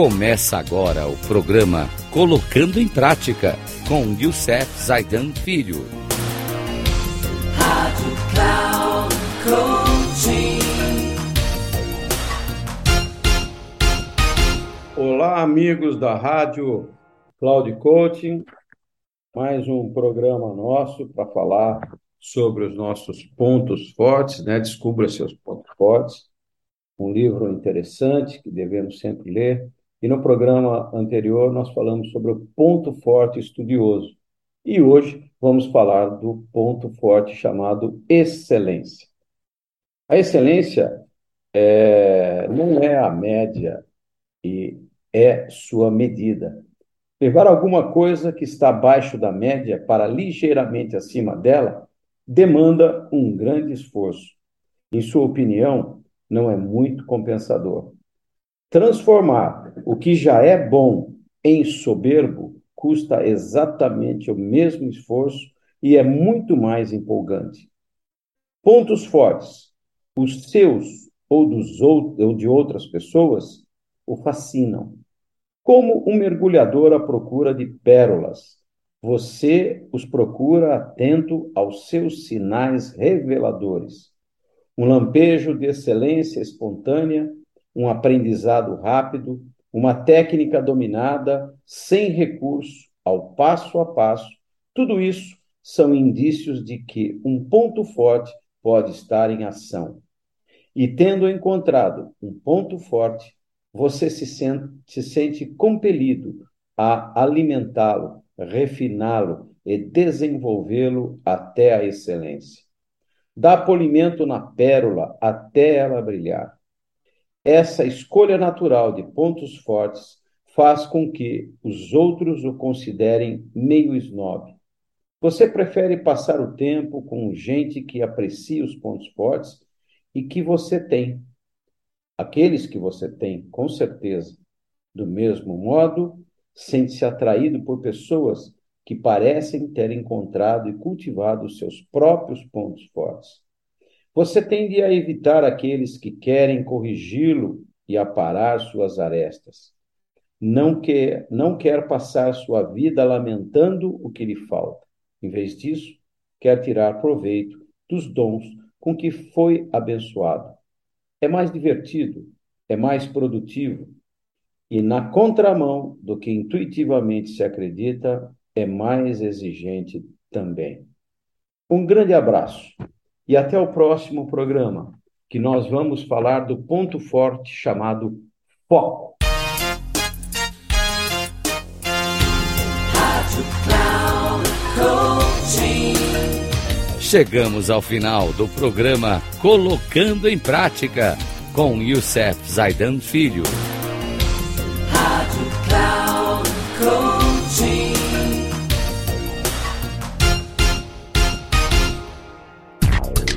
Começa agora o programa Colocando em Prática com Youssef Zaidan Filho. Rádio Cloud Coaching. Olá, amigos da Rádio Cloud Coaching. Mais um programa nosso para falar sobre os nossos pontos fortes, né? Descubra seus pontos fortes um livro interessante que devemos sempre ler. E no programa anterior nós falamos sobre o ponto forte estudioso. E hoje vamos falar do ponto forte chamado excelência. A excelência é, não é a média e é sua medida. Levar alguma coisa que está abaixo da média para ligeiramente acima dela demanda um grande esforço. Em sua opinião, não é muito compensador. Transformar o que já é bom em soberbo custa exatamente o mesmo esforço e é muito mais empolgante. Pontos fortes, os seus ou dos ou de outras pessoas, o fascinam. Como um mergulhador à procura de pérolas, você os procura atento aos seus sinais reveladores um lampejo de excelência espontânea, um aprendizado rápido, uma técnica dominada, sem recurso, ao passo a passo, tudo isso são indícios de que um ponto forte pode estar em ação. E tendo encontrado um ponto forte, você se sente, se sente compelido a alimentá-lo, refiná-lo e desenvolvê-lo até a excelência. Dá polimento na pérola até ela brilhar. Essa escolha natural de pontos fortes faz com que os outros o considerem meio snob. Você prefere passar o tempo com gente que aprecia os pontos fortes e que você tem. Aqueles que você tem, com certeza. Do mesmo modo, sente-se atraído por pessoas que parecem ter encontrado e cultivado seus próprios pontos fortes. Você tende a evitar aqueles que querem corrigi-lo e aparar suas arestas. Não quer, não quer passar sua vida lamentando o que lhe falta. Em vez disso, quer tirar proveito dos dons com que foi abençoado. É mais divertido, é mais produtivo, e na contramão do que intuitivamente se acredita, é mais exigente também. Um grande abraço e até o próximo programa, que nós vamos falar do ponto forte chamado foco. Chegamos ao final do programa Colocando em Prática com Youssef Zaidan Filho.